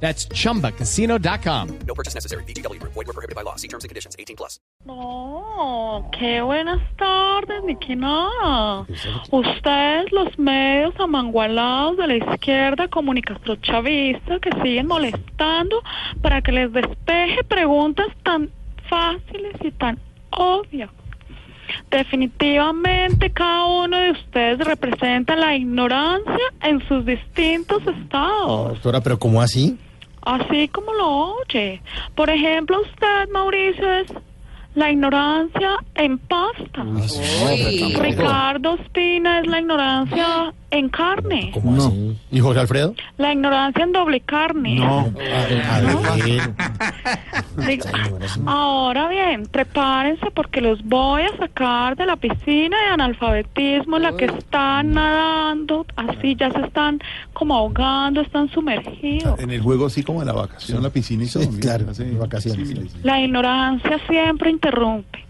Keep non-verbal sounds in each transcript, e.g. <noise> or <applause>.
That's chumbacasino.com. No purchase necessary. BGW. Void were prohibited by law. See terms and conditions. 18 plus. No, qué buenas tardes, ni que nada. Ustedes, los medios amangualados de la izquierda comunicastro-chavista que siguen molestando para que les despeje preguntas tan fáciles y tan obvias. Definitivamente cada uno de ustedes representa la ignorancia en sus distintos estados. Doctora, pero ¿cómo así? Así como lo oye. Por ejemplo, usted, Mauricio, es la ignorancia en pasta. Ricardo Espina es la ignorancia en carne. ¿Cómo así? ¿Y Jorge Alfredo? La ignorancia en doble carne. A ver, Digo, <laughs> ahora bien, prepárense porque los voy a sacar de la piscina de analfabetismo en la que están nadando, así ya se están como ahogando, están sumergidos. En el juego así como en la vacación, en la piscina y todo. Sí, mira, claro, vacaciones. Sí, sí. La ignorancia siempre interrumpe.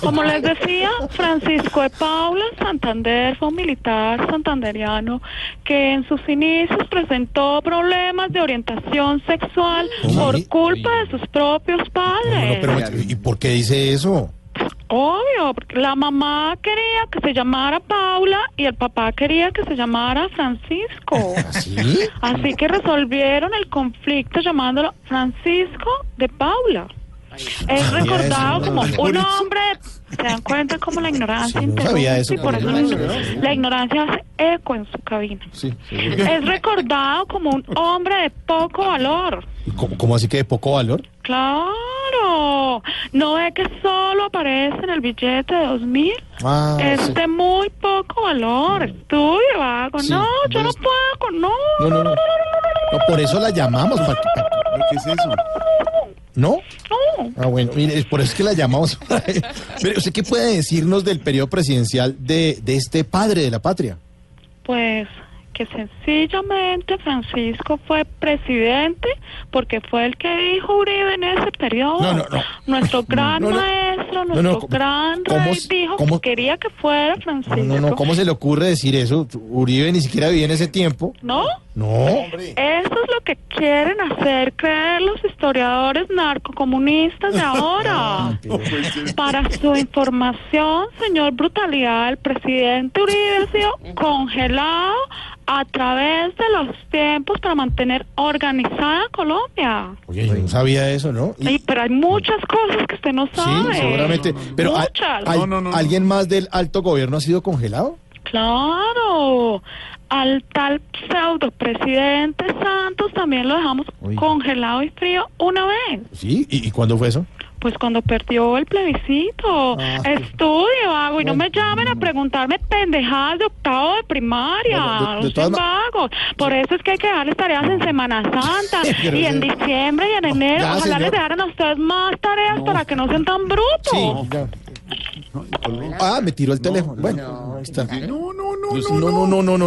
Como les decía, Francisco de Paula Santander fue un militar santanderiano que en sus inicios presentó problemas de orientación sexual por culpa de sus propios No, no, padres. pero, ¿y por qué dice eso? Obvio, porque la mamá quería que se llamara Paula y el papá quería que se llamara Francisco. ¿Así? Así que resolvieron el conflicto llamándolo Francisco de Paula. Es recordado como un hombre, se dan cuenta como la ignorancia Sí, no sabía eso, y por eso la, no la ignorancia hace eco en su cabina. Sí. Es recordado como un hombre de poco valor. ¿Y ¿Cómo, cómo así que de poco valor? Claro, no es que solo aparece en el billete de dos mil. Ah, Es de muy poco valor. Estudie, vago. Sí, no, yo no puedo. No, No, no, no. No, por eso la llamamos. ¿para qué- para- ¿Pero ¿Qué es eso? ¿No? Ah, bueno, mire, por eso es que la llamamos. <laughs> Pero, ¿usted qué puede decirnos del periodo presidencial de, de este padre de la patria? Pues que sencillamente Francisco fue presidente porque fue el que dijo Uribe en ese periodo. No, no, no. Nuestro <laughs> gran maestro, No, nuestro no, ¿cómo- gran cómo dijo cómo- que quería que fuera Francisco. No, no, no, ¿cómo se le ocurre decir eso? Uribe ni siquiera vivía en ese tiempo. ¿No? No. Eso es lo que quieren hacer creer los historiadores narcocomunistas de ahora. <laughs> Para su información, señor Brutalidad, el presidente Uribe ha sido congelado a través de los tiempos para mantener organizada Colombia. Oye, yo no sabía eso, ¿no? Y- Sí, pero hay muchas cosas que usted no sí, sabe. seguramente. Pero ¿al- Muchas. al- No, no, no, no. ¿alguien más del alto gobierno ha sido congelado? Claro, al tal pseudo presidente Santos también lo dejamos Uy. congelado y frío una vez. Sí, ¿y, y cuándo fue eso? Pues cuando perdió el plebiscito. Ah. Estudie, vago, y no me llamen a preguntarme pendejadas de octavo de primaria. Bueno, de- de no. Por eso es que hay que darles tareas en Semana Santa <laughs> y en diciembre y en enero. ya, Ojalá señor. les dejaran a ustedes más tareas para que no sean tan brutos. Sí, ya. Ah, me tiró el teléfono. Bueno, está. No, no, no, no, no, no, no, no.